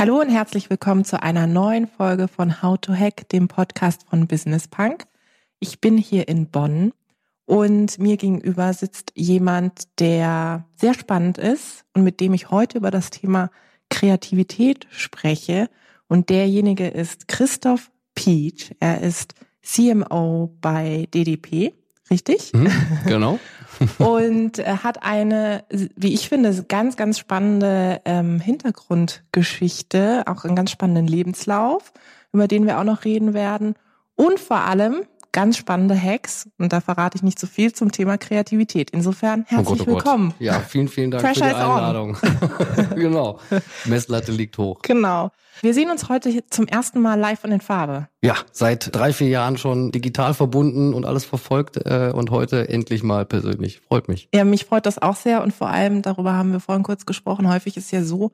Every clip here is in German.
Hallo und herzlich willkommen zu einer neuen Folge von How to Hack, dem Podcast von Business Punk. Ich bin hier in Bonn und mir gegenüber sitzt jemand, der sehr spannend ist und mit dem ich heute über das Thema Kreativität spreche. Und derjenige ist Christoph Peach. Er ist CMO bei DDP, richtig? Mhm, genau. und hat eine, wie ich finde, ganz, ganz spannende ähm, Hintergrundgeschichte, auch einen ganz spannenden Lebenslauf, über den wir auch noch reden werden. Und vor allem ganz spannende Hacks. Und da verrate ich nicht so viel zum Thema Kreativität. Insofern herzlich oh Gott, oh willkommen. Gott. Ja, vielen, vielen Dank Pressure für die Einladung. genau. Messlatte liegt hoch. Genau. Wir sehen uns heute zum ersten Mal live und in Farbe. Ja, seit drei, vier Jahren schon digital verbunden und alles verfolgt äh, und heute endlich mal persönlich. Freut mich. Ja, mich freut das auch sehr und vor allem, darüber haben wir vorhin kurz gesprochen, häufig ist ja so,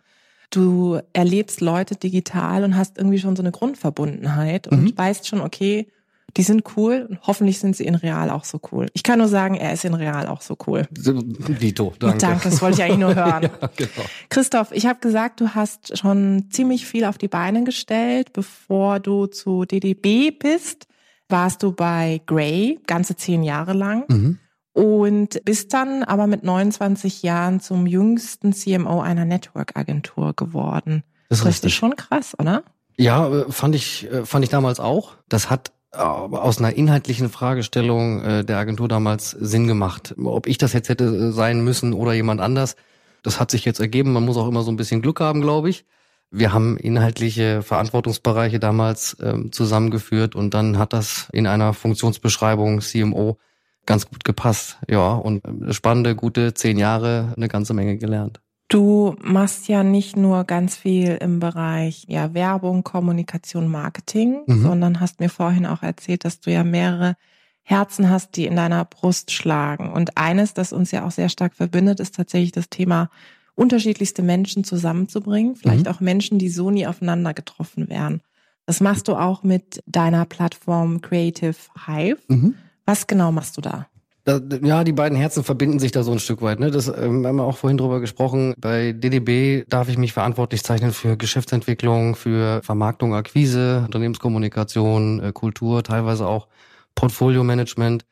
du erlebst Leute digital und hast irgendwie schon so eine Grundverbundenheit und mhm. weißt schon, okay, die sind cool und hoffentlich sind sie in Real auch so cool. Ich kann nur sagen, er ist in Real auch so cool. Dito, danke. Danke, das wollte ich eigentlich nur hören. ja, genau. Christoph, ich habe gesagt, du hast schon ziemlich viel auf die Beine gestellt, bevor du zu DDB bist. Warst du bei Gray ganze zehn Jahre lang. Mhm. Und bist dann aber mit 29 Jahren zum jüngsten CMO einer Network-Agentur geworden. Das ist, das ist schon krass, oder? Ja, äh, fand ich, äh, fand ich damals auch. Das hat aus einer inhaltlichen Fragestellung äh, der Agentur damals Sinn gemacht. Ob ich das jetzt hätte äh, sein müssen oder jemand anders, das hat sich jetzt ergeben. Man muss auch immer so ein bisschen Glück haben, glaube ich. Wir haben inhaltliche Verantwortungsbereiche damals ähm, zusammengeführt und dann hat das in einer Funktionsbeschreibung CMO ganz gut gepasst. Ja, und äh, spannende, gute zehn Jahre, eine ganze Menge gelernt. Du machst ja nicht nur ganz viel im Bereich ja, Werbung, Kommunikation, Marketing, mhm. sondern hast mir vorhin auch erzählt, dass du ja mehrere Herzen hast, die in deiner Brust schlagen. Und eines, das uns ja auch sehr stark verbindet, ist tatsächlich das Thema, unterschiedlichste Menschen zusammenzubringen. Vielleicht mhm. auch Menschen, die so nie aufeinander getroffen wären. Das machst du auch mit deiner Plattform Creative Hive. Mhm. Was genau machst du da? Da, ja, die beiden Herzen verbinden sich da so ein Stück weit. Ne? Das ähm, haben wir auch vorhin drüber gesprochen. Bei DDB darf ich mich verantwortlich zeichnen für Geschäftsentwicklung, für Vermarktung, Akquise, Unternehmenskommunikation, äh, Kultur, teilweise auch Portfolio-Management,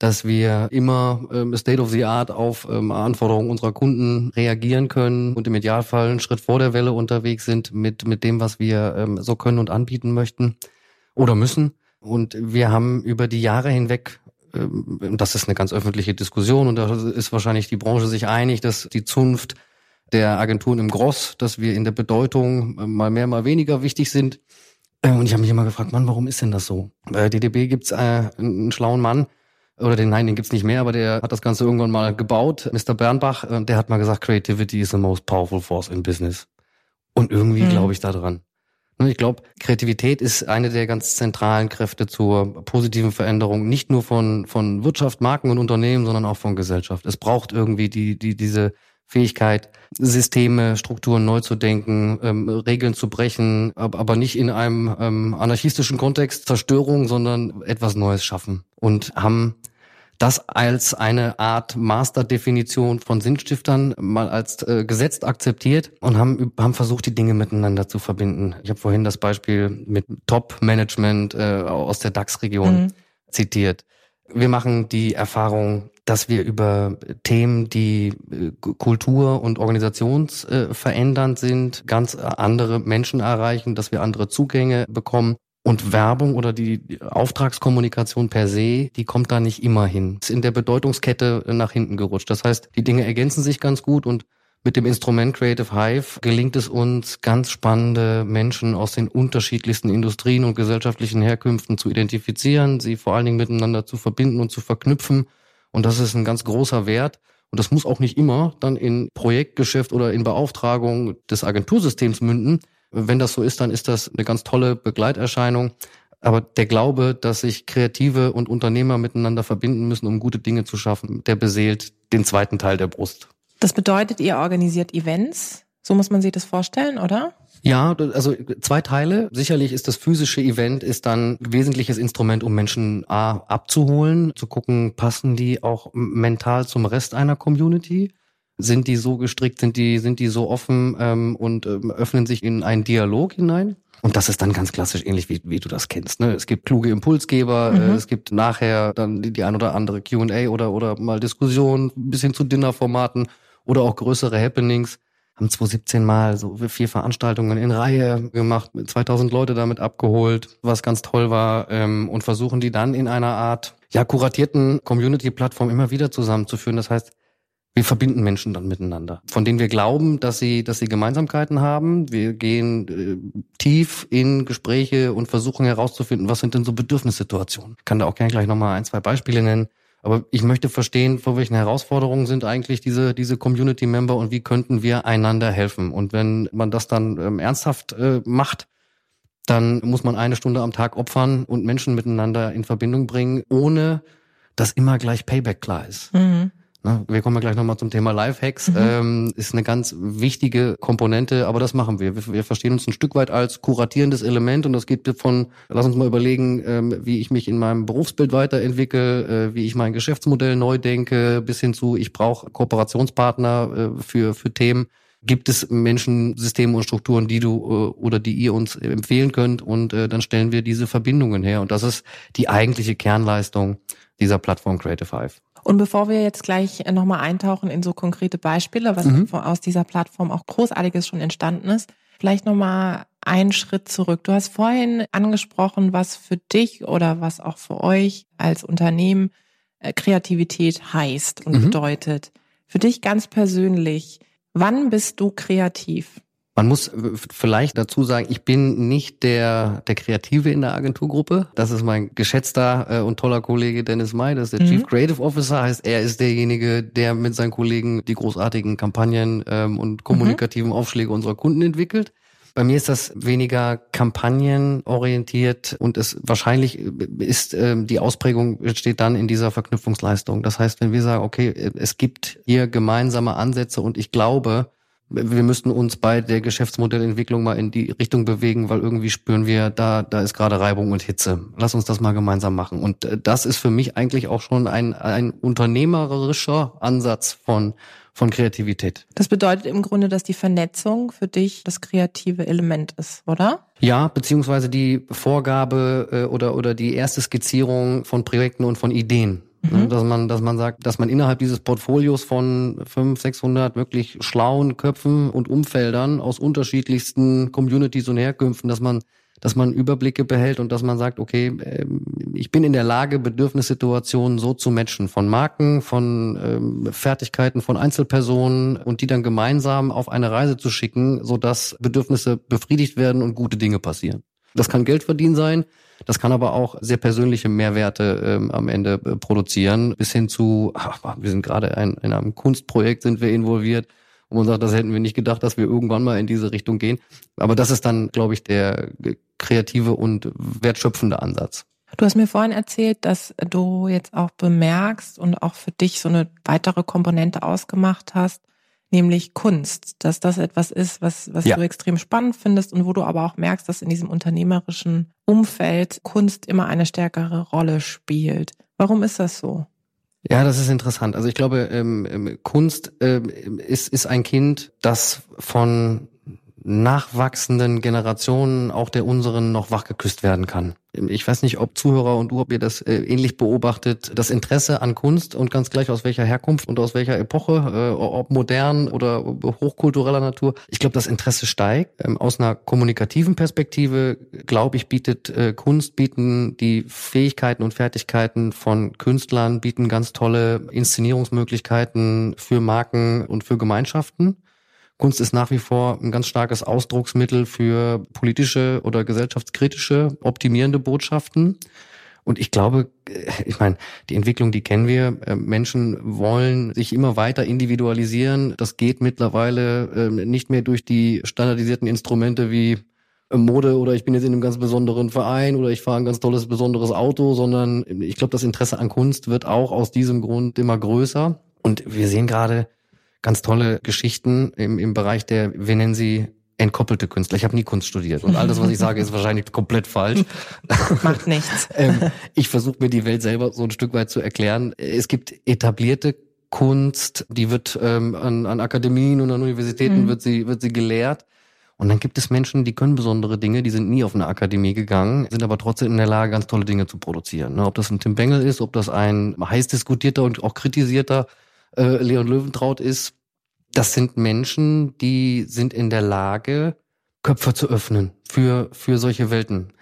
dass wir immer ähm, State of the Art auf ähm, Anforderungen unserer Kunden reagieren können und im Idealfall einen Schritt vor der Welle unterwegs sind mit, mit dem, was wir ähm, so können und anbieten möchten oder müssen. Und wir haben über die Jahre hinweg das ist eine ganz öffentliche Diskussion und da ist wahrscheinlich die Branche sich einig, dass die Zunft der Agenturen im Gross, dass wir in der Bedeutung äh, mal mehr, mal weniger wichtig sind. Äh, und ich habe mich immer gefragt, Mann, warum ist denn das so? Bei DDB gibt's äh, einen schlauen Mann, oder den, nein, den gibt's nicht mehr, aber der hat das Ganze irgendwann mal gebaut, Mr. Bernbach, der hat mal gesagt, Creativity is the most powerful force in business. Und irgendwie mhm. glaube ich da dran. Ne, ich glaube, Kreativität ist eine der ganz zentralen Kräfte zur positiven Veränderung, nicht nur von, von Wirtschaft, Marken und Unternehmen, sondern auch von Gesellschaft. Es braucht irgendwie die, die, diese Fähigkeit, Systeme, Strukturen neu zu denken, ähm, Regeln zu brechen, aber nicht in einem ähm, anarchistischen Kontext Zerstörung, sondern etwas Neues schaffen. Und haben das als eine Art Masterdefinition von Sinnstiftern mal als äh, gesetzt akzeptiert und haben, haben versucht, die Dinge miteinander zu verbinden. Ich habe vorhin das Beispiel mit Top-Management äh, aus der DAX-Region mhm. zitiert. Wir machen die Erfahrung, dass wir über Themen, die äh, Kultur- und organisationsverändernd sind, ganz andere Menschen erreichen, dass wir andere Zugänge bekommen und Werbung oder die Auftragskommunikation per se, die kommt da nicht immer hin. Ist in der Bedeutungskette nach hinten gerutscht. Das heißt, die Dinge ergänzen sich ganz gut und mit dem Instrument Creative Hive gelingt es uns, ganz spannende Menschen aus den unterschiedlichsten Industrien und gesellschaftlichen Herkünften zu identifizieren, sie vor allen Dingen miteinander zu verbinden und zu verknüpfen. Und das ist ein ganz großer Wert. Und das muss auch nicht immer dann in Projektgeschäft oder in Beauftragung des Agentursystems münden, Wenn das so ist, dann ist das eine ganz tolle Begleiterscheinung. Aber der Glaube, dass sich Kreative und Unternehmer miteinander verbinden müssen, um gute Dinge zu schaffen, der beseelt den zweiten Teil der Brust. Das bedeutet, ihr organisiert Events. So muss man sich das vorstellen, oder? Ja, also zwei Teile. Sicherlich ist das physische Event ist dann ein wesentliches Instrument, um Menschen A, abzuholen, zu gucken, passen die auch mental zum Rest einer Community? Sind die so gestrickt, sind die, sind die so offen ähm, und ähm, öffnen sich in einen Dialog hinein? Und das ist dann ganz klassisch ähnlich, wie, wie du das kennst. Ne? Es gibt kluge Impulsgeber, mhm. äh, es gibt nachher dann die, die ein oder andere Q&A oder, oder mal Diskussion bis hin zu Dinnerformaten oder auch größere Happenings haben 2017 mal so vier Veranstaltungen in Reihe gemacht, 2000 Leute damit abgeholt, was ganz toll war ähm, und versuchen die dann in einer Art ja kuratierten Community-Plattform immer wieder zusammenzuführen. Das heißt, wir verbinden Menschen dann miteinander, von denen wir glauben, dass sie, dass sie Gemeinsamkeiten haben. Wir gehen äh, tief in Gespräche und versuchen herauszufinden, was sind denn so Bedürfnissituationen. Ich kann da auch gerne gleich nochmal ein, zwei Beispiele nennen. Aber ich möchte verstehen, vor welchen Herausforderungen sind eigentlich diese, diese Community-Member und wie könnten wir einander helfen. Und wenn man das dann ähm, ernsthaft äh, macht, dann muss man eine Stunde am Tag opfern und Menschen miteinander in Verbindung bringen, ohne dass immer gleich Payback klar ist. Mhm. Ne, wir kommen ja gleich nochmal zum Thema Lifehacks. Mhm. Ähm, ist eine ganz wichtige Komponente, aber das machen wir. wir. wir. verstehen uns ein Stück weit als kuratierendes Element und das geht von, lass uns mal überlegen, ähm, wie ich mich in meinem Berufsbild weiterentwickle, äh, wie ich mein Geschäftsmodell neu denke, bis hin zu, ich brauche Kooperationspartner äh, für, für Themen. Gibt es Menschen, Systeme und Strukturen, die du äh, oder die ihr uns empfehlen könnt und äh, dann stellen wir diese Verbindungen her und das ist die eigentliche Kernleistung dieser Plattform Creative Hive. Und bevor wir jetzt gleich nochmal eintauchen in so konkrete Beispiele, was mhm. aus dieser Plattform auch Großartiges schon entstanden ist, vielleicht nochmal einen Schritt zurück. Du hast vorhin angesprochen, was für dich oder was auch für euch als Unternehmen äh, Kreativität heißt und mhm. bedeutet. Für dich ganz persönlich, wann bist du kreativ? Man muss vielleicht dazu sagen, ich bin nicht der, der Kreative in der Agenturgruppe. Das ist mein geschätzter äh, und toller Kollege Dennis May, das ist der mhm. Chief Creative Officer, heißt er ist derjenige, der mit seinen Kollegen die großartigen Kampagnen ähm, und kommunikativen mhm. Aufschläge unserer Kunden entwickelt. Bei mir ist das weniger kampagnenorientiert und es wahrscheinlich ist äh, die Ausprägung steht dann in dieser Verknüpfungsleistung. Das heißt, wenn wir sagen, okay, es gibt hier gemeinsame Ansätze und ich glaube, wir müssten uns bei der Geschäftsmodellentwicklung mal in die Richtung bewegen, weil irgendwie spüren wir, da, da ist gerade Reibung und Hitze. Lass uns das mal gemeinsam machen. Und äh, das ist für mich eigentlich auch schon ein, ein unternehmerischer Ansatz von, von Kreativität. Das bedeutet im Grunde, dass die Vernetzung für dich das kreative Element ist, oder? Ja, beziehungsweise die Vorgabe äh, oder, oder die erste Skizzierung von Projekten und von Ideen. Ne, mhm. Dass man, dass man sagt, dass man innerhalb dieses Portfolios von 500, 600 wirklich schlauen Köpfen und Umfeldern aus unterschiedlichsten Communities und Herkünften, dass man, dass man Überblicke behält und dass man sagt, okay, ähm, ich bin in der Lage, Bedürfnissituationen so zu matchen von Marken, von ähm, Fertigkeiten von Einzelpersonen und die dann gemeinsam auf eine Reise zu schicken, so dass Bedürfnisse befriedigt werden und gute Dinge passieren. Das kann Geld verdienen sein. Das kann aber auch sehr persönliche Mehrwerte ähm, am Ende äh, produzieren, bis hin zu, ach, wir sind gerade ein, in einem Kunstprojekt sind wir involviert, wo man sagt, das hätten wir nicht gedacht, dass wir irgendwann mal in diese Richtung gehen. Aber das ist dann, glaube ich, der kreative und wertschöpfende Ansatz. Du hast mir vorhin erzählt, dass du jetzt auch bemerkst und auch für dich so eine weitere Komponente ausgemacht hast, nämlich Kunst, dass das etwas ist, was, was ja. du extrem spannend findest und wo du aber auch merkst, dass in diesem unternehmerischen Umfeld Kunst immer eine stärkere Rolle spielt. Warum ist das so? Ja, das ist interessant. Also ich glaube, ähm, ähm Kunst ähm, ist, ist ein Kind, das von nachwachsenden Generationen, auch der unseren, noch wachgeküsst werden kann. Ich weiß nicht, ob Zuhörer und du, ob ihr das äh, ähnlich beobachtet, das Interesse an Kunst und ganz gleich aus welcher Herkunft und aus welcher Epoche, äh, ob modern oder hochkultureller Natur. Ich glaube, das Interesse steigt. Ähm, aus einer kommunikativen Perspektive, glaube ich, bietet äh, Kunst, bieten die Fähigkeiten und Fertigkeiten von Künstlern, bieten ganz tolle Inszenierungsmöglichkeiten für Marken und für Gemeinschaften. Kunst ist nach wie vor ein ganz starkes Ausdrucksmittel für politische oder gesellschaftskritische, optimierende Botschaften. Und ich glaube, äh, ich meine, die Entwicklung, die kennen wir. Äh, Menschen wollen sich immer weiter individualisieren. Das geht mittlerweile ähm, nicht mehr durch die standardisierten Instrumente wie äh, Mode oder ich bin jetzt in einem ganz besonderen Verein oder ich fahre ein ganz tolles, besonderes Auto, sondern ich glaube, das Interesse an Kunst wird auch aus diesem Grund immer größer. Und wir sehen gerade ganz tolle Geschichten im, im Bereich der, wir nennen sie entkoppelte Künstler. Ich habe nie Kunst studiert und alles, was ich sage, ist wahrscheinlich komplett falsch. Macht nichts. ähm, ich versuche mir die Welt selber so ein Stück weit zu erklären. Es gibt etablierte Kunst, die wird ähm, an, an Akademien und an Universitäten mhm. wird sie wird sie gelehrt. Und dann gibt es Menschen, die können besondere Dinge, die sind nie auf eine Akademie gegangen, sind aber trotzdem in der Lage, ganz tolle Dinge zu produzieren. Ne? Ob das ein Tim Bengel ist, ob das ein heiß diskutierter und auch kritisierter äh, Leon Löwentraut ist, das sind Menschen, die sind in der Lage, Köpfe zu öffnen für, für solche Welten.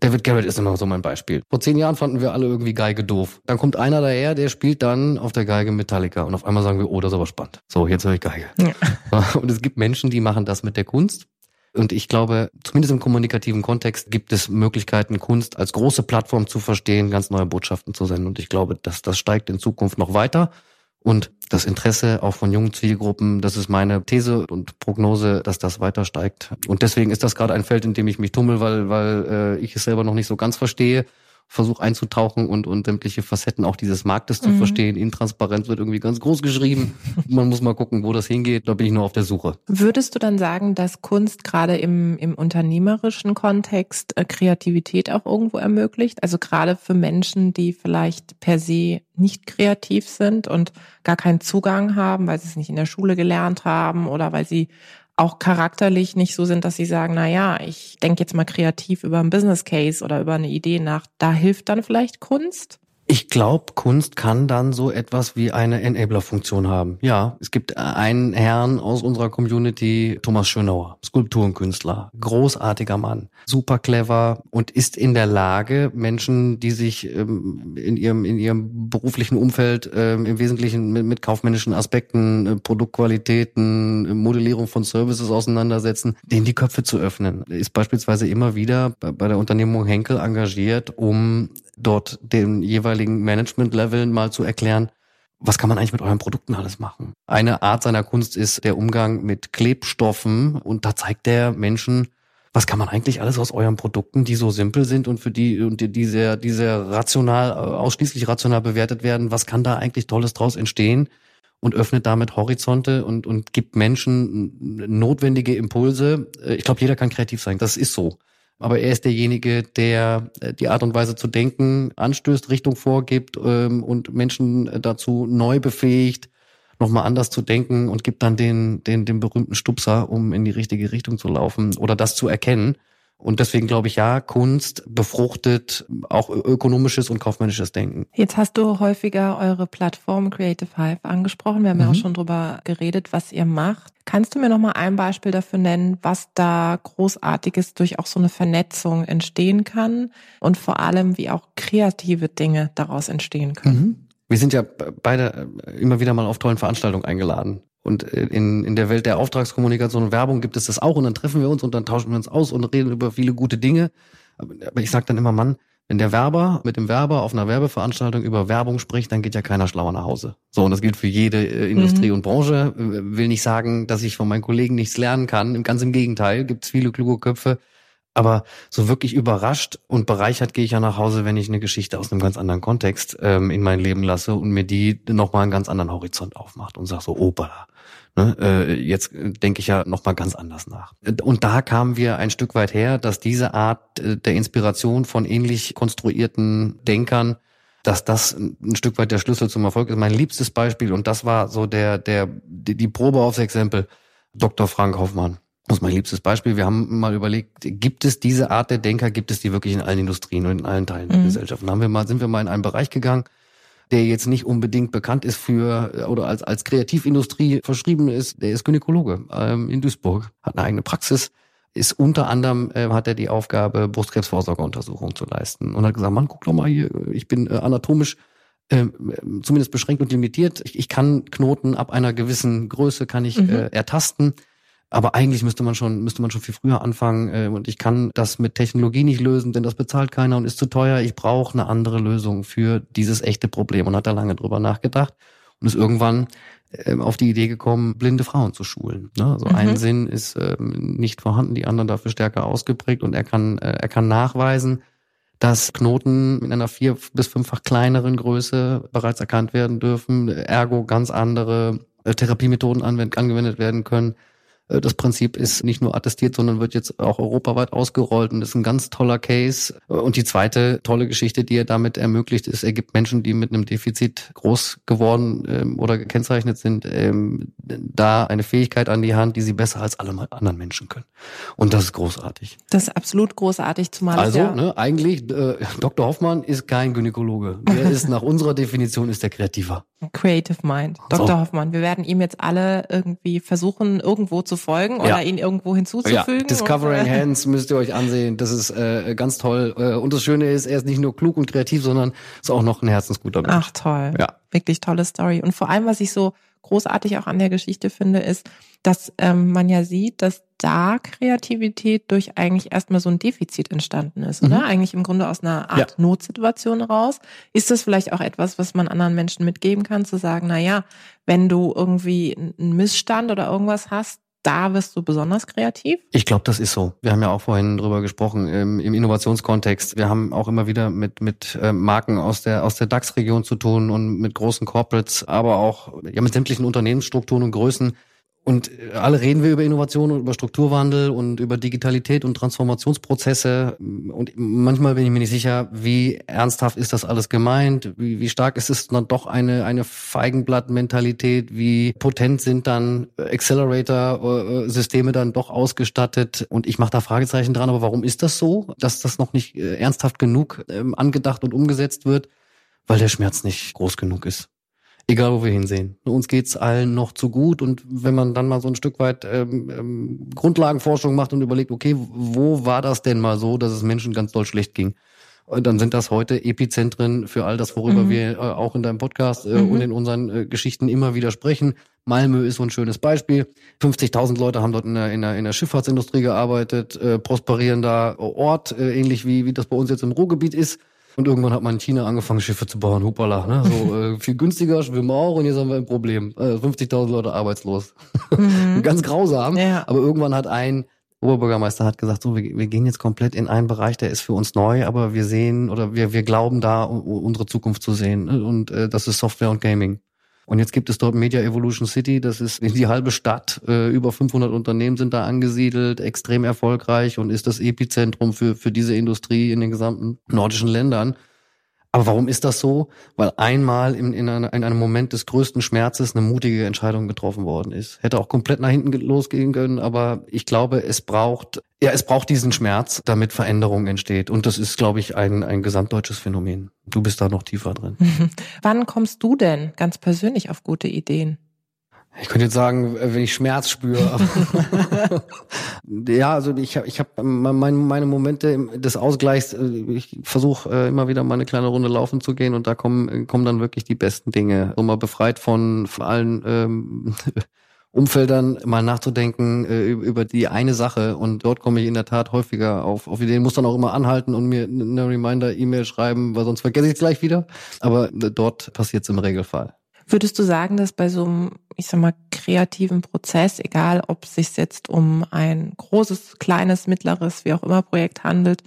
David Garrett ist immer so mein Beispiel. Vor zehn Jahren fanden wir alle irgendwie Geige doof. Dann kommt einer daher, der spielt dann auf der Geige Metallica und auf einmal sagen wir, oh, das ist aber spannend. So, jetzt höre ich Geige. Ja. Und es gibt Menschen, die machen das mit der Kunst. Und ich glaube, zumindest im kommunikativen Kontext gibt es Möglichkeiten, Kunst als große Plattform zu verstehen, ganz neue Botschaften zu senden. Und ich glaube, dass das steigt in Zukunft noch weiter. Und das Interesse auch von jungen Zielgruppen, das ist meine These und Prognose, dass das weiter steigt. Und deswegen ist das gerade ein Feld, in dem ich mich tummel, weil, weil äh, ich es selber noch nicht so ganz verstehe versuche einzutauchen und, und sämtliche Facetten auch dieses Marktes zu mhm. verstehen. Intransparenz wird irgendwie ganz groß geschrieben. Man muss mal gucken, wo das hingeht. Da bin ich nur auf der Suche. Würdest du dann sagen, dass Kunst gerade im, im unternehmerischen Kontext äh, Kreativität auch irgendwo ermöglicht? Also gerade für Menschen, die vielleicht per se nicht kreativ sind und gar keinen Zugang haben, weil sie es nicht in der Schule gelernt haben oder weil sie auch charakterlich nicht so sind, dass sie sagen, na ja, ich denke jetzt mal kreativ über einen Business Case oder über eine Idee nach. Da hilft dann vielleicht Kunst? Ich glaube, Kunst kann dann so etwas wie eine Enabler-Funktion haben. Ja, es gibt einen Herrn aus unserer Community, Thomas Schönauer, Skulpturenkünstler, großartiger Mann, super clever und ist in der Lage, Menschen, die sich ähm, in ihrem in ihrem beruflichen Umfeld ähm, im Wesentlichen mit, mit kaufmännischen Aspekten, äh, Produktqualitäten, Modellierung von Services auseinandersetzen, denen die Köpfe zu öffnen. Ist beispielsweise immer wieder bei der Unternehmung Henkel engagiert, um dort den jeweiligen Management-Leveln mal zu erklären, was kann man eigentlich mit euren Produkten alles machen? Eine Art seiner Kunst ist der Umgang mit Klebstoffen und da zeigt der Menschen, was kann man eigentlich alles aus euren Produkten, die so simpel sind und für die und die, die sehr, die sehr rational, ausschließlich rational bewertet werden, was kann da eigentlich Tolles draus entstehen? Und öffnet damit Horizonte und, und gibt Menschen notwendige Impulse. Ich glaube, jeder kann kreativ sein. Das ist so aber er ist derjenige, der äh, die Art und Weise zu denken anstößt, Richtung vorgibt ähm, und Menschen äh, dazu neu befähigt, nochmal anders zu denken und gibt dann den, den, den berühmten Stupser, um in die richtige Richtung zu laufen oder das zu erkennen. Und deswegen glaube ich, ja, Kunst befruchtet auch ökonomisches und kaufmännisches Denken. Jetzt hast du häufiger eure Plattform Creative Hive angesprochen. Wir haben mhm. ja auch mhm. schon drüber geredet, was ihr macht. Kannst du mir noch mal ein Beispiel dafür nennen, was da großartiges durch auch so eine Vernetzung entstehen kann und vor allem, wie auch kreative Dinge daraus entstehen können? Mhm. Wir sind ja beide immer wieder mal auf tollen Veranstaltungen eingeladen. Und äh, in, in der Welt der Auftragskommunikation und Werbung gibt es das auch und dann treffen wir uns und dann tauschen wir uns aus und reden über viele gute Dinge. Aber ich sage dann immer, Mann, wenn der Werber mit dem Werber auf einer Werbeveranstaltung über Werbung spricht, dann geht ja keiner schlauer nach Hause. So, und das gilt für jede äh, Industrie mhm. und Branche. Will nicht sagen, dass ich von meinen Kollegen nichts lernen kann. Ganz im Gegenteil, gibt es viele kluge Köpfe, aber so wirklich überrascht und bereichert gehe ich ja nach Hause, wenn ich eine Geschichte aus einem ganz anderen Kontext ähm, in mein Leben lasse und mir die nochmal einen ganz anderen Horizont aufmacht und sag so, opa, ne, äh, jetzt denke ich ja nochmal ganz anders nach. Und da kamen wir ein Stück weit her, dass diese Art äh, der Inspiration von ähnlich konstruierten Denkern dass das ein Stück weit der Schlüssel zum Erfolg ist. Mein liebstes Beispiel, und das war so der, der, die Probe aufs Exempel, Dr. Frank Hoffmann. Das ist mein liebstes Beispiel. Wir haben mal überlegt, gibt es diese Art der Denker, gibt es die wirklich in allen Industrien und in allen Teilen der mhm. Gesellschaft? Und haben wir mal, sind wir mal in einen Bereich gegangen, der jetzt nicht unbedingt bekannt ist für oder als, als Kreativindustrie verschrieben ist. Der ist Gynäkologe ähm, in Duisburg, hat eine eigene Praxis, ist unter anderem, äh, hat er die Aufgabe, Brustkrebsvorsorgeuntersuchungen zu leisten und hat gesagt, Mann, guck doch mal hier, ich bin äh, anatomisch äh, zumindest beschränkt und limitiert. Ich, ich kann Knoten ab einer gewissen Größe kann ich mhm. äh, ertasten Aber eigentlich müsste man schon, müsste man schon viel früher anfangen. Äh, und ich kann das mit Technologie nicht lösen, denn das bezahlt keiner und ist zu teuer. Ich brauche eine andere Lösung für dieses echte Problem und hat da lange drüber nachgedacht und ist irgendwann ähm, auf die Idee gekommen, blinde Frauen zu schulen. Ne? Also mhm. ein Sinn ist ähm, nicht vorhanden, die anderen dafür stärker ausgeprägt und er kann, äh, er kann nachweisen, dass Knoten in einer vier- bis fünffach kleineren Größe bereits erkannt werden dürfen, ergo ganz andere äh, Therapiemethoden angewendet werden können äh, das Prinzip ist nicht nur attestiert, sondern wird jetzt auch europaweit ausgerollt und ist ein ganz toller Case. Und die zweite tolle Geschichte, die er damit ermöglicht, ist, er gibt Menschen, die mit einem Defizit groß geworden ähm, oder gekennzeichnet sind, ähm, da eine Fähigkeit an die Hand, die sie besser als alle anderen Menschen können. Und das ist großartig. Das ist absolut großartig, zumal also ja ne, eigentlich äh, Dr. Hoffmann ist kein Gynäkologe. Der ist nach unserer Definition ist der kreativer. Creative Mind. Dr. So. Hoffmann, wir werden ihm jetzt alle irgendwie versuchen, irgendwo zu folgen oder ja. ihn irgendwo hinzuzufügen. Ja. Discovering und, Hands müsst ihr euch ansehen. Das ist äh, ganz toll. Äh, und das Schöne ist, er ist nicht nur klug und kreativ, sondern ist auch noch ein herzensguter Mensch. Ach toll. Ja. Wirklich tolle Story. Und vor allem, was ich so großartig auch an der Geschichte finde, ist, dass ähm, man ja sieht, dass da Kreativität durch eigentlich erstmal so ein Defizit entstanden ist, oder? Mhm. Eigentlich im Grunde aus einer Art ja. Notsituation raus. Ist das vielleicht auch etwas, was man anderen Menschen mitgeben kann, zu sagen, na ja, wenn du irgendwie einen Missstand oder irgendwas hast, da wirst du besonders kreativ? Ich glaube, das ist so. Wir haben ja auch vorhin drüber gesprochen im, im Innovationskontext. Wir haben auch immer wieder mit mit äh, Marken aus der aus der DAX-Region zu tun und mit großen Corporates, aber auch ja mit sämtlichen Unternehmensstrukturen und Größen, und äh, alle reden wir über Innovation und über Strukturwandel und über Digitalität und Transformationsprozesse. Und manchmal bin ich mir nicht sicher, wie ernsthaft ist das alles gemeint? Wie, wie stark ist es dann doch eine, eine Feigenblatt-Mentalität? Wie potent sind dann Accelerator-Systeme dann doch ausgestattet? Und ich mache da Fragezeichen dran, aber warum ist das so, dass das noch nicht äh, ernsthaft genug ähm, angedacht und umgesetzt wird? Weil der Schmerz nicht groß genug ist. Egal, wo wir hinsehen. Uns geht's allen noch zu gut. Und wenn man dann mal so ein Stück weit ähm, ähm, Grundlagenforschung macht und überlegt, okay, wo war das denn mal so, dass es Menschen ganz doll schlecht ging? Und dann sind das heute Epizentren für all das, worüber mhm. wir äh, auch in deinem Podcast äh, mhm. und in unseren äh, Geschichten immer wieder sprechen. Malmö ist so ein schönes Beispiel. 50.000 Leute haben dort in der, in der, in der Schifffahrtsindustrie gearbeitet, äh, prosperierender Ort, äh, ähnlich wie, wie das bei uns jetzt im Ruhrgebiet ist. Und irgendwann hat man in China angefangen, Schiffe zu bauen. Hupala, ne? So äh, viel günstiger, schwimmen auch und jetzt haben wir ein Problem. Äh, 50.000 Leute arbeitslos. Mhm. Ganz grausam. Ja. Aber irgendwann hat ein Oberbürgermeister hat gesagt, so, wir, wir gehen jetzt komplett in einen Bereich, der ist für uns neu, aber wir sehen oder wir, wir glauben da, unsere Zukunft zu sehen. Und äh, das ist Software und Gaming. Und jetzt gibt es dort Media Evolution City, das ist die halbe Stadt, äh, über 500 Unternehmen sind da angesiedelt, extrem erfolgreich und ist das Epizentrum für, für diese Industrie in den gesamten nordischen Ländern. Aber warum ist das so? Weil einmal in, in, einer, in einem Moment des größten Schmerzes eine mutige Entscheidung getroffen worden ist. Hätte auch komplett nach hinten losgehen können, aber ich glaube, es braucht, ja, es braucht diesen Schmerz, damit Veränderung entsteht. Und das ist, glaube ich, ein, ein gesamtdeutsches Phänomen. Du bist da noch tiefer drin. Wann kommst du denn ganz persönlich auf gute Ideen? Ich könnte jetzt sagen, wenn ich Schmerz spüre. ja, also ich habe ich hab meine, meine Momente des Ausgleichs. Äh, ich versuche äh, immer wieder mal eine kleine Runde laufen zu gehen und da kommen kommen dann wirklich die besten Dinge. So mal befreit von, von allen ähm, Umfeldern mal nachzudenken äh, über die eine Sache und dort komme ich in der Tat häufiger auf, auf Ideen, muss dann auch immer anhalten und mir eine Reminder-E-Mail schreiben, weil sonst vergesse ich es gleich wieder. Aber dort passiert es im Regelfall. Würdest du sagen, dass bei so einem, ich sag mal, kreativen Prozess, egal ob es sich jetzt um ein großes, kleines, mittleres, wie auch immer Projekt handelt,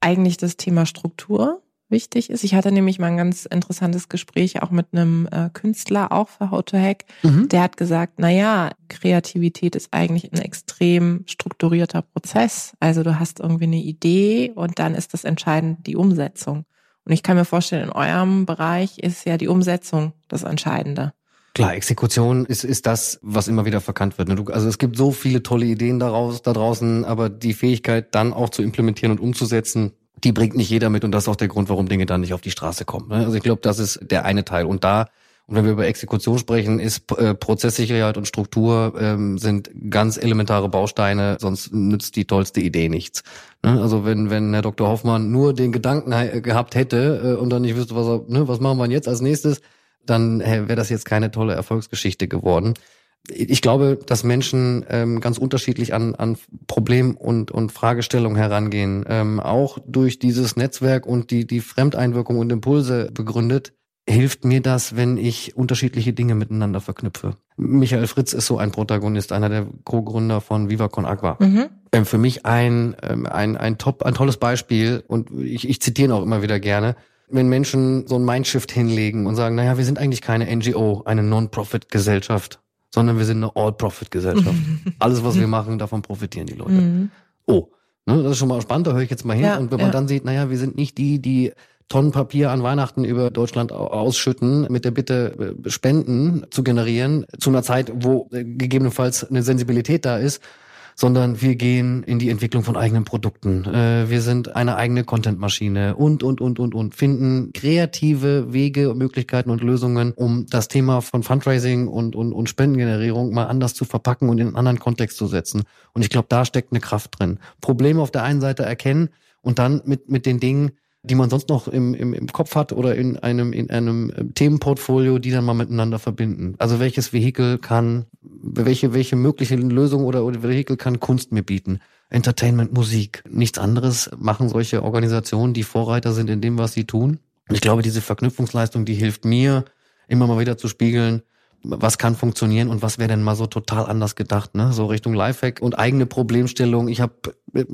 eigentlich das Thema Struktur wichtig ist. Ich hatte nämlich mal ein ganz interessantes Gespräch auch mit einem äh, Künstler, auch für How to Hack. Mhm. Der hat gesagt, na ja, Kreativität ist eigentlich ein extrem strukturierter Prozess. Also du hast irgendwie eine Idee und dann ist das entscheidend die Umsetzung. Und ich kann mir vorstellen, in eurem Bereich ist ja die Umsetzung das Entscheidende. Klar, Exekution ist, ist das, was immer wieder verkannt wird. Ne? Also es gibt so viele tolle Ideen daraus, da draußen, aber die Fähigkeit dann auch zu implementieren und umzusetzen, die bringt nicht jeder mit und das ist auch der Grund, warum Dinge dann nicht auf die Straße kommen. Ne? Also ich glaube, das ist der eine Teil. Und da, und wenn wir über Exekution sprechen, ist äh, Prozesssicherheit und Struktur ähm, sind ganz elementare Bausteine, sonst nützt die tollste Idee nichts. Ne? Also wenn, wenn Herr Dr. Hoffmann nur den Gedanken gehabt hätte äh, und dann nicht wüsste, was er, ne, was machen wir jetzt als nächstes, dann wäre das jetzt keine tolle Erfolgsgeschichte geworden. ich glaube, dass Menschen ähm, ganz unterschiedlich an, an Problem- und, und Fragestellungen herangehen. Ähm, auch durch dieses Netzwerk und die, die Fremdeinwirkung und Impulse begründet, hilft mir das, wenn ich unterschiedliche Dinge miteinander verknüpfe. Michael Fritz ist so ein Protagonist, einer der Co-Gründer von Viva Con Agua. Mhm. Ähm, für mich ein, ähm, ein, ein top, ein tolles Beispiel und ich, ich zitiere ihn auch immer wieder gerne. Wenn Menschen so ein Mindshift hinlegen und sagen, naja, wir sind eigentlich keine NGO, eine Non-Profit-Gesellschaft, sondern wir sind eine All-Profit-Gesellschaft. Alles, was wir machen, davon profitieren die Leute. Mhm. Oh, ne, das ist schon mal spannend, da höre ich jetzt mal hin. Ja, und wenn man ja. dann sieht, naja, wir sind nicht die, die Tonnen Papier an Weihnachten über Deutschland ausschütten, mit der Bitte äh, Spenden zu generieren, zu einer Zeit, wo äh, gegebenenfalls eine Sensibilität da ist, sondern wir gehen in die Entwicklung von eigenen Produkten. Äh, wir sind eine eigene Contentmaschine und, und, und, und, und finden kreative Wege, Möglichkeiten und Lösungen, um das Thema von Fundraising und, und, und Spendengenerierung mal anders zu verpacken und in einen anderen Kontext zu setzen. Und ich glaube, da steckt eine Kraft drin. Probleme auf der einen Seite erkennen und dann mit, mit den Dingen die man sonst noch im, im, im Kopf hat oder in einem, in einem äh, Themenportfolio, die dann mal miteinander verbinden. Also welches Vehikel kann, welche, welche mögliche Lösung oder, oder Vehikel kann Kunst mir bieten? Entertainment, Musik. Nichts anderes machen solche Organisationen, die Vorreiter sind in dem, was sie tun. Und ich glaube, diese Verknüpfungsleistung, die hilft mir, immer mal wieder zu spiegeln, was kann funktionieren und was wäre denn mal so total anders gedacht, ne? So Richtung Lifehack und eigene Problemstellung. Ich habe äh,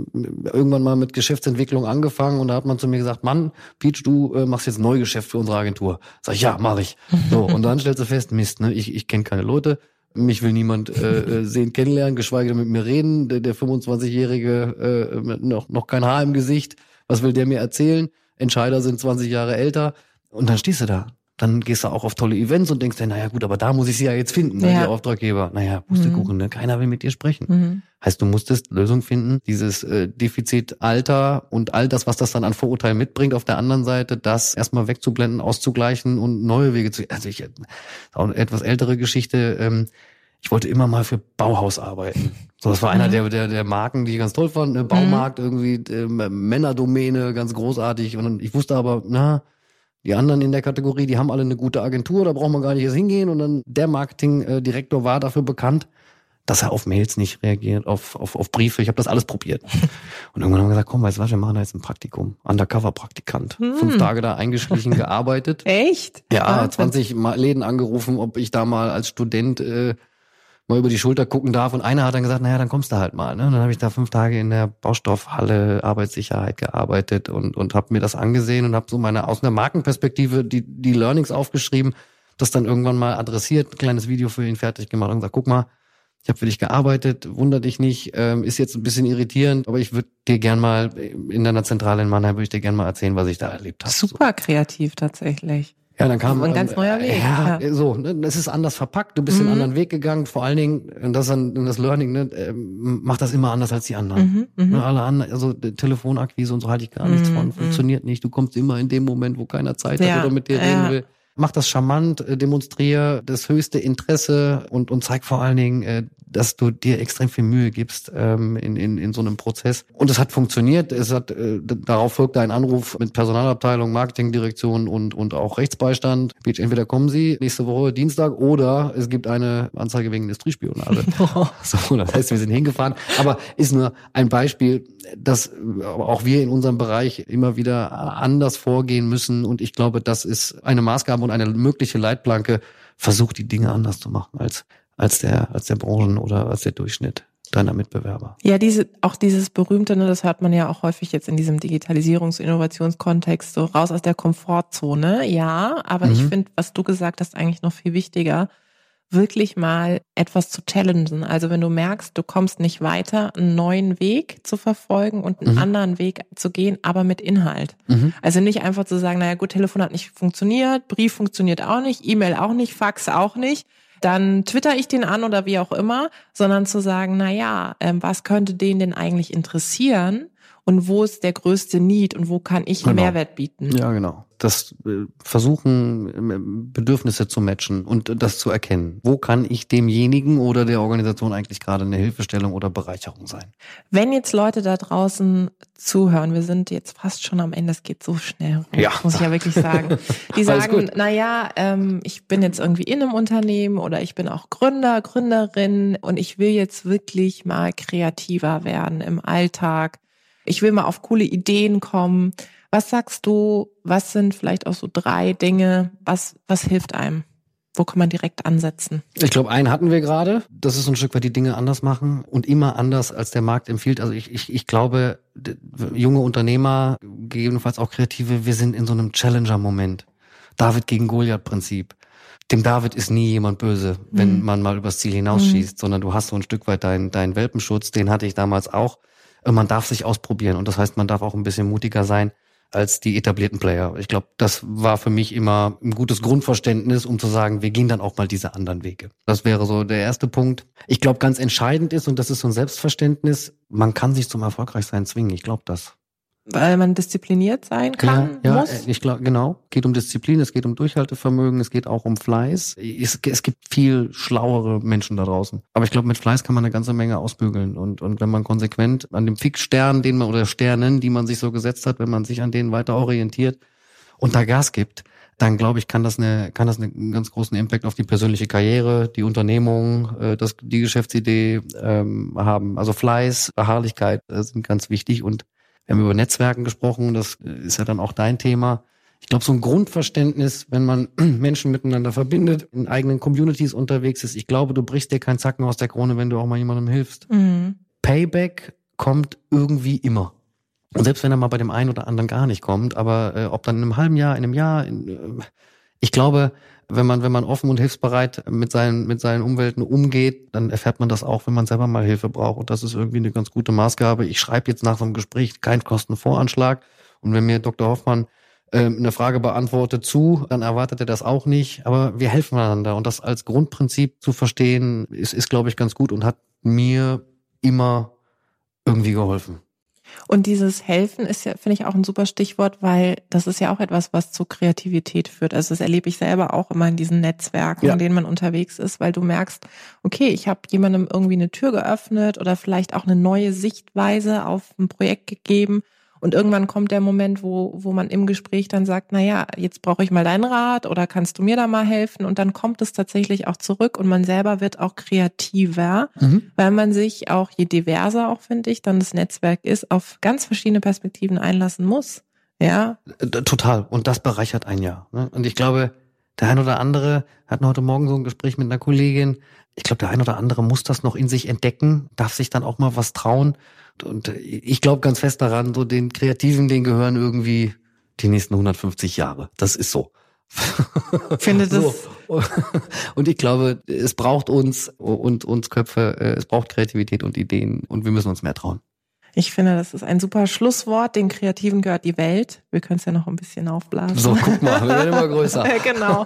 irgendwann mal mit Geschäftsentwicklung angefangen und da hat man zu mir gesagt, Mann, Peach, du äh, machst jetzt Neugeschäft für unsere Agentur. Sag ich, ja, mache ich. So, und dann stellst du fest, Mist, ne? Ich, ich kenne keine Leute, mich will niemand äh, äh sehen, kennenlernen, geschweige denn mit mir reden. Der, der 25-Jährige äh, noch, noch kein Haar im Gesicht. Was will der mir erzählen? Entscheider sind 20 Jahre älter. Und dann stehst du da dann gehst du auch auf tolle Events und denkst dir, naja gut, aber da muss ich sie ja jetzt finden, ne, ja. die Auftraggeber. Naja, Pustekuchen, mhm. ne? keiner will mit dir sprechen. Mhm. Heißt, du musstest Lösung finden, dieses äh, Defizit Alter und all das, was das dann an Vorurteilen mitbringt, auf der anderen Seite, das erstmal wegzublenden, auszugleichen und neue Wege zu... Also ich, auch eine etwas ältere Geschichte, ähm, ich wollte immer mal für Bauhaus arbeiten. So, das war einer mhm. der, der, der Marken, die ich ganz toll fand. Ne? Baumarkt, mhm. irgendwie äh, Männerdomäne, ganz großartig. Und ich wusste aber, na, die anderen in der Kategorie, die haben alle eine gute Agentur, da braucht man gar nicht erst hingehen. Und dann der Marketingdirektor war dafür bekannt, dass er auf Mails nicht reagiert, auf, auf, auf Briefe. Ich habe das alles probiert. Und irgendwann haben wir gesagt, komm, weißt du was, wir machen da jetzt ein Praktikum. Undercover-Praktikant. Hm. Fünf Tage da eingeschlichen, gearbeitet. Echt? Ja, 20 Läden angerufen, ob ich da mal als Student äh, mal über die Schulter gucken darf. Und einer hat dann gesagt, naja, dann kommst du halt mal. Ne? Und dann habe ich da fünf Tage in der Baustoffhalle Arbeitssicherheit gearbeitet und, und habe mir das angesehen und habe so meine aus einer Markenperspektive die, die Learnings aufgeschrieben, das dann irgendwann mal adressiert, ein kleines Video für ihn fertig gemacht und gesagt, guck mal, ich habe für dich gearbeitet, wunder dich nicht, ähm, ist jetzt ein bisschen irritierend, aber ich würde dir gern mal in deiner Zentrale in Mannheim würde ich dir gern mal erzählen, was ich da erlebt habe. Super so. kreativ tatsächlich. Ja, dann kam ein ganz neuer Weg. Ja, ja. so, ne, es ist anders verpackt, du bist mhm. einen anderen Weg gegangen. Vor allen Dingen, und das ist dann das Learning, ne, äh, macht das immer anders als die anderen. Mhm, mhm, ne, alle anderen, also Telefonakquise und so halte ich gar nichts mhm, von, mhm. funktioniert nicht. Du kommst immer in dem Moment, wo keiner Zeit ja, hat oder mit dir reden will mach das charmant, äh, demonstriere das höchste Interesse und, und zeig vor allen Dingen, äh, dass du dir extrem viel Mühe gibst ähm, in, in, in so einem Prozess. Und es hat funktioniert. Es hat äh, darauf folgte ein Anruf mit Personalabteilung, Marketingdirektion und, und auch Rechtsbeistand. Entweder kommen Sie nächste Woche Dienstag oder es gibt eine Anzeige wegen Industriespionage. so, das heißt, wir sind hingefahren. Aber ist nur ein Beispiel, dass auch wir in unserem Bereich immer wieder anders vorgehen müssen. Und ich glaube, das ist eine Maßgabe und eine mögliche Leitplanke, versucht die Dinge anders zu machen als, als der, als der Branchen oder als der Durchschnitt deiner Mitbewerber. Ja, diese, auch dieses berühmte, ne, das hört man ja auch häufig jetzt in diesem Digitalisierungs- Innovationskontext, so raus aus der Komfortzone. Ja, aber mhm. ich finde, was du gesagt hast, eigentlich noch viel wichtiger wirklich mal etwas zu challengen. Also wenn du merkst, du kommst nicht weiter, einen neuen Weg zu verfolgen und einen mhm. anderen Weg zu gehen, aber mit Inhalt. Mhm. Also nicht einfach zu sagen, naja gut, Telefon hat nicht funktioniert, Brief funktioniert auch nicht, E-Mail auch nicht, Fax auch nicht. Dann twitter ich den an oder wie auch immer, sondern zu sagen, na ja, ähm, was könnte den denn eigentlich interessieren? und wo ist der größte Need und wo kann ich genau. Mehrwert bieten. Ja, genau. Das äh, Versuchen, ähm, Bedürfnisse zu matchen und das zu erkennen. Wo kann ich demjenigen oder der Organisation eigentlich gerade eine Hilfestellung oder Bereicherung sein? Wenn jetzt Leute da draußen zuhören, wir sind jetzt fast schon am Ende, es geht so schnell, ja. muss ich ja wirklich sagen. Die sagen, na ja, ähm, ich bin jetzt irgendwie in einem Unternehmen oder ich bin auch Gründer, Gründerin und ich will jetzt wirklich mal kreativer werden im Alltag. Ich will mal auf coole Ideen kommen. Was sagst du, was sind vielleicht auch so drei Dinge, was, was hilft einem? Wo kann man direkt ansetzen? Ich glaube, einen hatten wir gerade. Das ist ein Stück weit die Dinge anders machen und immer anders, als der Markt empfiehlt. Also ich, ich, ich glaube, junge Unternehmer, gegebenenfalls auch Kreative, wir sind in so einem Challenger-Moment. David gegen Goliath-Prinzip. Dem David ist nie jemand böse, wenn mhm. man mal übers Ziel hinausschießt, mhm. sondern du hast so ein Stück weit deinen deinen Welpenschutz, den hatte ich damals auch. Man darf sich ausprobieren und das heißt, man darf auch ein bisschen mutiger sein als die etablierten Player. Ich glaube, das war für mich immer ein gutes Grundverständnis, um zu sagen, wir gehen dann auch mal diese anderen Wege. Das wäre so der erste Punkt. Ich glaube, ganz entscheidend ist, und das ist so ein Selbstverständnis, man kann sich zum Erfolgreichsein zwingen. Ich glaube das weil man diszipliniert sein kann. Ja, ja muss. ich glaube, genau. Geht um Disziplin, es geht um Durchhaltevermögen, es geht auch um Fleiß. Es, es gibt viel schlauere Menschen da draußen. Aber ich glaube, mit Fleiß kann man eine ganze Menge ausbügeln. Und, und wenn man konsequent an dem Fixstern, den man oder Sternen, die man sich so gesetzt hat, wenn man sich an denen weiter orientiert und da Gas gibt, dann glaube ich, kann das eine, kann das einen ganz großen Impact auf die persönliche Karriere, die Unternehmung, äh, das, die Geschäftsidee ähm, haben. Also Fleiß, Beharrlichkeit äh, sind ganz wichtig und wir haben über Netzwerken gesprochen, das ist ja dann auch dein Thema. Ich glaube, so ein Grundverständnis, wenn man Menschen miteinander verbindet, in eigenen Communities unterwegs ist, ich glaube, du brichst dir keinen Zacken aus der Krone, wenn du auch mal jemandem hilfst. Mhm. Payback kommt irgendwie immer. Und selbst wenn er mal bei dem einen oder anderen gar nicht kommt, aber äh, ob dann in einem halben Jahr, in einem Jahr, in, äh, ich glaube, wenn man, wenn man offen und hilfsbereit mit seinen, mit seinen Umwelten umgeht, dann erfährt man das auch, wenn man selber mal Hilfe braucht. Und das ist irgendwie eine ganz gute Maßgabe. Ich schreibe jetzt nach so einem Gespräch keinen Kostenvoranschlag. Und wenn mir Dr. Hoffmann äh, eine Frage beantwortet zu, dann erwartet er das auch nicht. Aber wir helfen einander. Und das als Grundprinzip zu verstehen, ist, ist glaube ich, ganz gut und hat mir immer irgendwie geholfen. Und dieses Helfen ist ja, finde ich, auch ein super Stichwort, weil das ist ja auch etwas, was zu Kreativität führt. Also das erlebe ich selber auch immer in diesen Netzwerken, ja. in denen man unterwegs ist, weil du merkst, okay, ich habe jemandem irgendwie eine Tür geöffnet oder vielleicht auch eine neue Sichtweise auf ein Projekt gegeben und irgendwann kommt der Moment, wo, wo man im Gespräch dann sagt, na ja, jetzt brauche ich mal deinen Rat oder kannst du mir da mal helfen? Und dann kommt es tatsächlich auch zurück und man selber wird auch kreativer, mhm. weil man sich auch, je diverser auch, finde ich, dann das Netzwerk ist, auf ganz verschiedene Perspektiven einlassen muss. Ja. Äh, total. Und das bereichert ein Jahr. Ne? Und ich glaube, der ein oder andere hatten heute Morgen so ein Gespräch mit einer Kollegin. Ich glaube, der ein oder andere muss das noch in sich entdecken, darf sich dann auch mal was trauen und ich glaube ganz fest daran, so den Kreativen, den gehören irgendwie die nächsten 150 Jahre. Das ist so. Finde das. So. Und ich glaube, es braucht uns und uns Köpfe, äh, es braucht Kreativität und Ideen und wir müssen uns mehr trauen. Ich finde, das ist ein super Schlusswort. Den Kreativen gehört die Welt. Wir können es ja noch ein bisschen aufblasen. So, guck mal, wir werden immer größer. genau.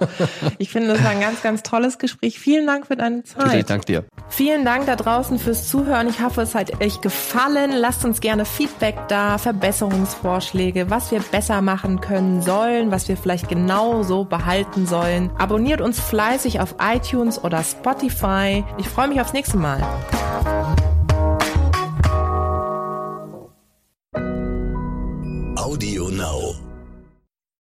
Ich finde, das war ein ganz, ganz tolles Gespräch. Vielen Dank für deine Zeit. Ich danke dir. Vielen Dank da draußen fürs Zuhören. Ich hoffe, es hat euch gefallen. Lasst uns gerne Feedback da, Verbesserungsvorschläge, was wir besser machen können sollen, was wir vielleicht genauso behalten sollen. Abonniert uns fleißig auf iTunes oder Spotify. Ich freue mich aufs nächste Mal. Audio Now.